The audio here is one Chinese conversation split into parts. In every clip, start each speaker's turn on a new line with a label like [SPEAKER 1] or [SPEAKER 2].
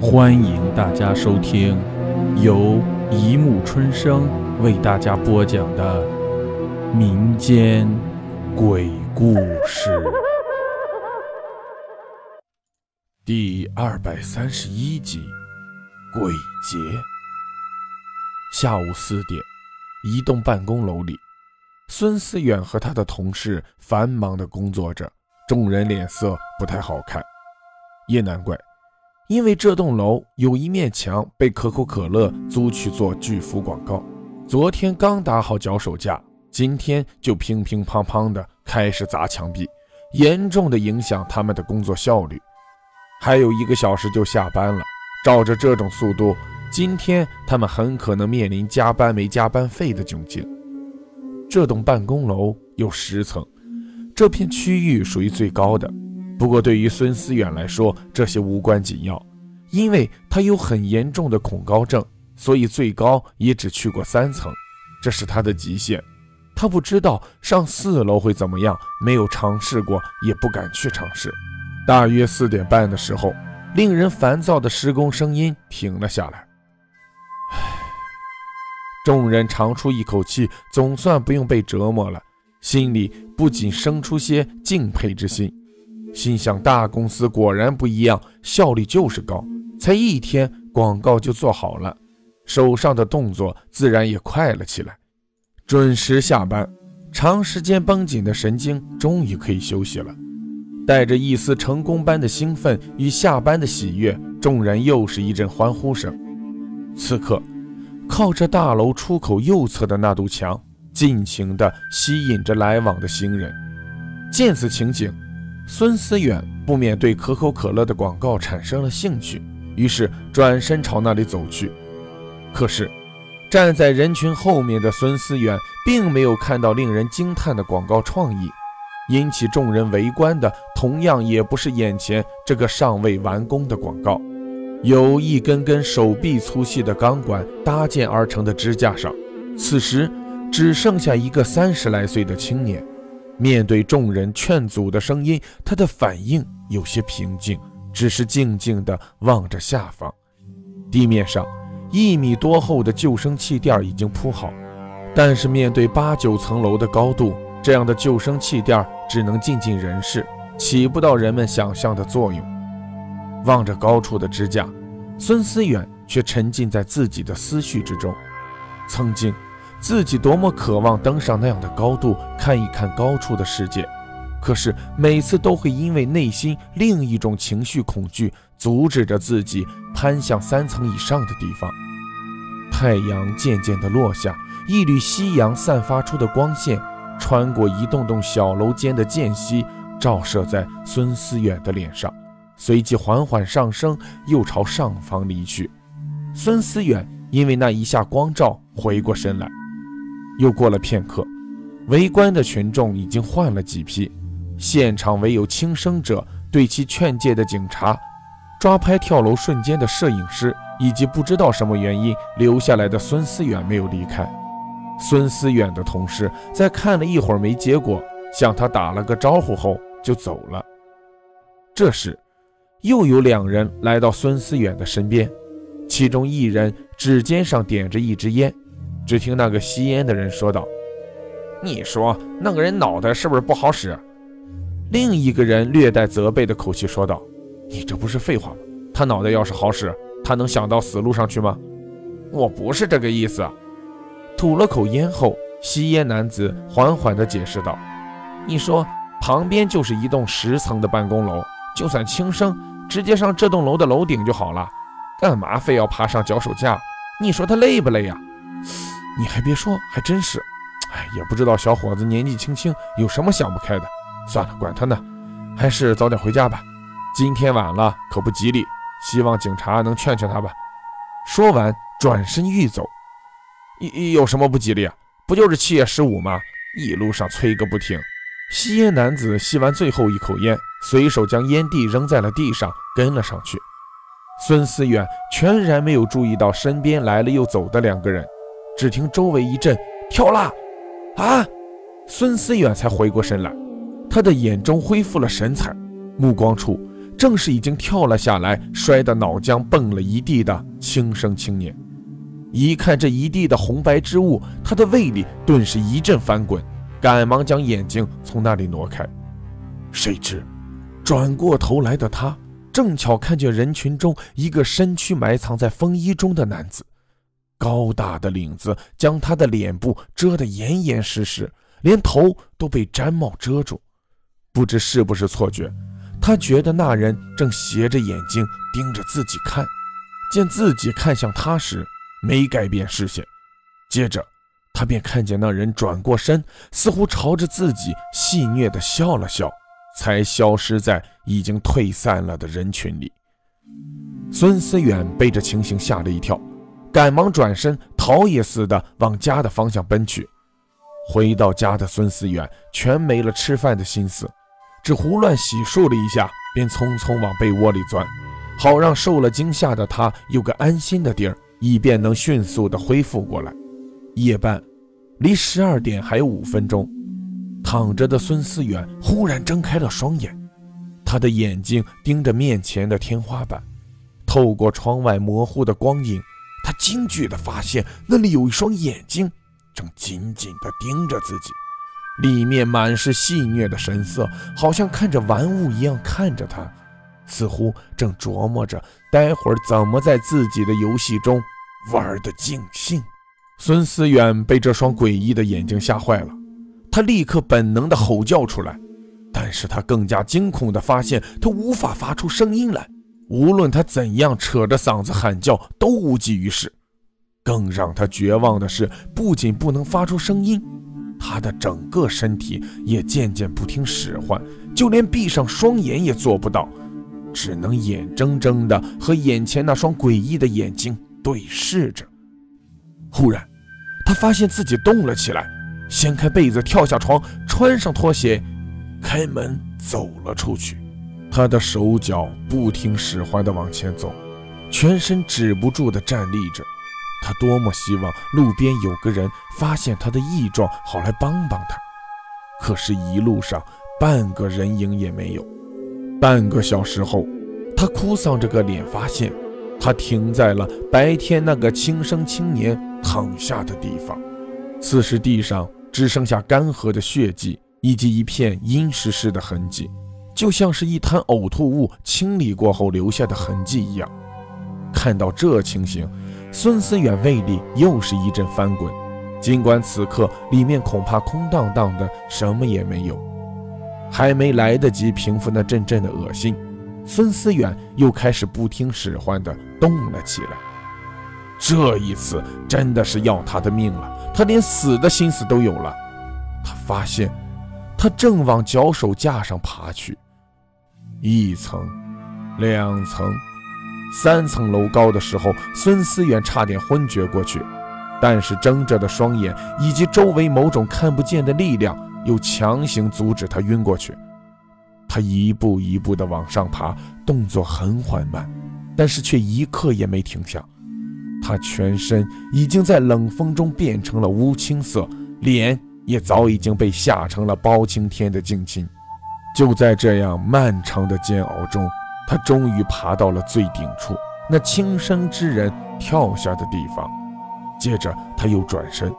[SPEAKER 1] 欢迎大家收听由一木春生为大家播讲的民间鬼故事第二百三十一集《鬼节》。下午四点，一栋办公楼里，孙思远和他的同事繁忙的工作着，众人脸色不太好看，也难怪。因为这栋楼有一面墙被可口可乐租去做巨幅广告，昨天刚打好脚手架，今天就乒乒乓乓的开始砸墙壁，严重的影响他们的工作效率。还有一个小时就下班了，照着这种速度，今天他们很可能面临加班没加班费的窘境。这栋办公楼有十层，这片区域属于最高的。不过，对于孙思远来说，这些无关紧要，因为他有很严重的恐高症，所以最高也只去过三层，这是他的极限。他不知道上四楼会怎么样，没有尝试过，也不敢去尝试。大约四点半的时候，令人烦躁的施工声音停了下来。唉，众人长出一口气，总算不用被折磨了，心里不仅生出些敬佩之心。心想，大公司果然不一样，效率就是高。才一天，广告就做好了，手上的动作自然也快了起来。准时下班，长时间绷紧的神经终于可以休息了。带着一丝成功般的兴奋与下班的喜悦，众人又是一阵欢呼声。此刻，靠着大楼出口右侧的那堵墙，尽情地吸引着来往的行人。见此情景。孙思远不免对可口可乐的广告产生了兴趣，于是转身朝那里走去。可是，站在人群后面的孙思远并没有看到令人惊叹的广告创意，引起众人围观的同样也不是眼前这个尚未完工的广告。由一根根手臂粗细的钢管搭建而成的支架上，此时只剩下一个三十来岁的青年。面对众人劝阻的声音，他的反应有些平静，只是静静地望着下方。地面上一米多厚的救生气垫已经铺好，但是面对八九层楼的高度，这样的救生气垫只能尽尽人事，起不到人们想象的作用。望着高处的支架，孙思远却沉浸在自己的思绪之中。曾经。自己多么渴望登上那样的高度，看一看高处的世界，可是每次都会因为内心另一种情绪恐惧，阻止着自己攀向三层以上的地方。太阳渐渐地落下，一缕夕阳散发出的光线，穿过一栋栋小楼间的间隙，照射在孙思远的脸上，随即缓缓上升，又朝上方离去。孙思远因为那一下光照，回过神来。又过了片刻，围观的群众已经换了几批，现场唯有轻生者对其劝诫的警察，抓拍跳楼瞬间的摄影师，以及不知道什么原因留下来的孙思远没有离开。孙思远的同事在看了一会儿没结果，向他打了个招呼后就走了。这时，又有两人来到孙思远的身边，其中一人指尖上点着一支烟。只听那个吸烟的人说道：“
[SPEAKER 2] 你说那个人脑袋是不是不好使？”
[SPEAKER 1] 另一个人略带责备的口气说道：“你这不是废话吗？他脑袋要是好使，他能想到死路上去吗？”
[SPEAKER 2] 我不是这个意思。
[SPEAKER 1] 吐了口烟后，吸烟男子缓缓地解释道：“你说旁边就是一栋十层的办公楼，就算轻生，直接上这栋楼的楼顶就好了，干嘛非要爬上脚手架？你说他累不累呀？”你还别说，还真是，哎，也不知道小伙子年纪轻轻有什么想不开的。算了，管他呢，还是早点回家吧。今天晚了可不吉利，希望警察能劝劝他吧。说完，转身欲走。有有什么不吉利啊？不就是七月十五吗？一路上催个不停。吸烟男子吸完最后一口烟，随手将烟蒂扔在了地上，跟了上去。孙思远全然没有注意到身边来了又走的两个人。只听周围一阵跳啦，啊！孙思远才回过神来，他的眼中恢复了神采，目光处正是已经跳了下来、摔得脑浆蹦了一地的轻生青年。一看这一地的红白之物，他的胃里顿时一阵翻滚，赶忙将眼睛从那里挪开。谁知，转过头来的他，正巧看见人群中一个身躯埋藏在风衣中的男子，高大的领子将他的脸部遮得严严实实，连头都被毡帽遮住。不知是不是错觉，他觉得那人正斜着眼睛盯着自己看，见自己看向他时。没改变视线，接着他便看见那人转过身，似乎朝着自己戏谑地笑了笑，才消失在已经退散了的人群里。孙思远被这情形吓了一跳，赶忙转身逃也似的往家的方向奔去。回到家的孙思远全没了吃饭的心思，只胡乱洗漱了一下，便匆匆往被窝里钻，好让受了惊吓的他有个安心的地儿。以便能迅速的恢复过来。夜半，离十二点还有五分钟，躺着的孙思远忽然睁开了双眼，他的眼睛盯着面前的天花板，透过窗外模糊的光影，他惊惧地发现那里有一双眼睛正紧紧地盯着自己，里面满是戏谑的神色，好像看着玩物一样看着他。似乎正琢磨着待会儿怎么在自己的游戏中玩得尽兴。孙思远被这双诡异的眼睛吓坏了，他立刻本能地吼叫出来，但是他更加惊恐地发现他无法发出声音来，无论他怎样扯着嗓子喊叫都无济于事。更让他绝望的是，不仅不能发出声音，他的整个身体也渐渐不听使唤，就连闭上双眼也做不到。只能眼睁睁地和眼前那双诡异的眼睛对视着。忽然，他发现自己动了起来，掀开被子，跳下床，穿上拖鞋，开门走了出去。他的手脚不听使唤地往前走，全身止不住地站立着。他多么希望路边有个人发现他的异状，好来帮帮他。可是，一路上半个人影也没有。半个小时后，他哭丧着个脸，发现他停在了白天那个轻生青年躺下的地方。此时地上只剩下干涸的血迹以及一片阴湿湿的痕迹，就像是一滩呕吐物清理过后留下的痕迹一样。看到这情形，孙思远胃里又是一阵翻滚，尽管此刻里面恐怕空荡荡的，什么也没有。还没来得及平复那阵阵的恶心，孙思远又开始不听使唤地动了起来。这一次真的是要他的命了，他连死的心思都有了。他发现，他正往脚手架上爬去，一层、两层、三层楼高的时候，孙思远差点昏厥过去，但是睁着的双眼以及周围某种看不见的力量。又强行阻止他晕过去，他一步一步地往上爬，动作很缓慢，但是却一刻也没停下。他全身已经在冷风中变成了乌青色，脸也早已经被吓成了包青天的近亲。就在这样漫长的煎熬中，他终于爬到了最顶处，那轻生之人跳下的地方。接着他又转身。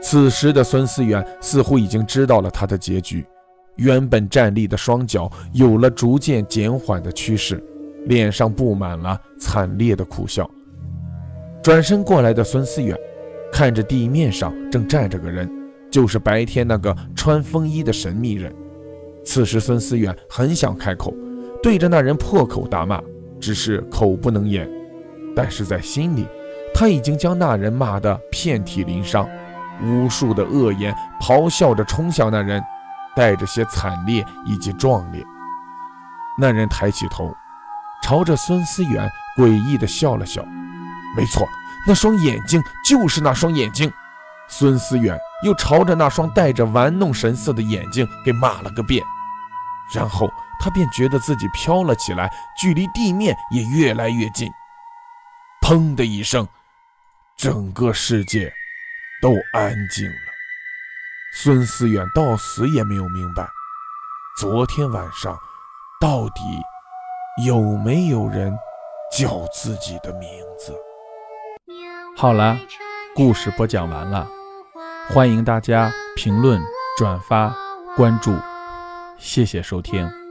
[SPEAKER 1] 此时的孙思远似乎已经知道了他的结局，原本站立的双脚有了逐渐减缓的趋势，脸上布满了惨烈的苦笑。转身过来的孙思远看着地面上正站着个人，就是白天那个穿风衣的神秘人。此时孙思远很想开口对着那人破口大骂，只是口不能言，但是在心里他已经将那人骂得遍体鳞伤。无数的恶言咆哮着冲向那人，带着些惨烈以及壮烈。那人抬起头，朝着孙思远诡异地笑了笑。没错，那双眼睛就是那双眼睛。孙思远又朝着那双带着玩弄神色的眼睛给骂了个遍，然后他便觉得自己飘了起来，距离地面也越来越近。砰的一声，整个世界。都安静了。孙思远到死也没有明白，昨天晚上到底有没有人叫自己的名字？
[SPEAKER 3] 好了，故事播讲完了，欢迎大家评论、转发、关注，谢谢收听。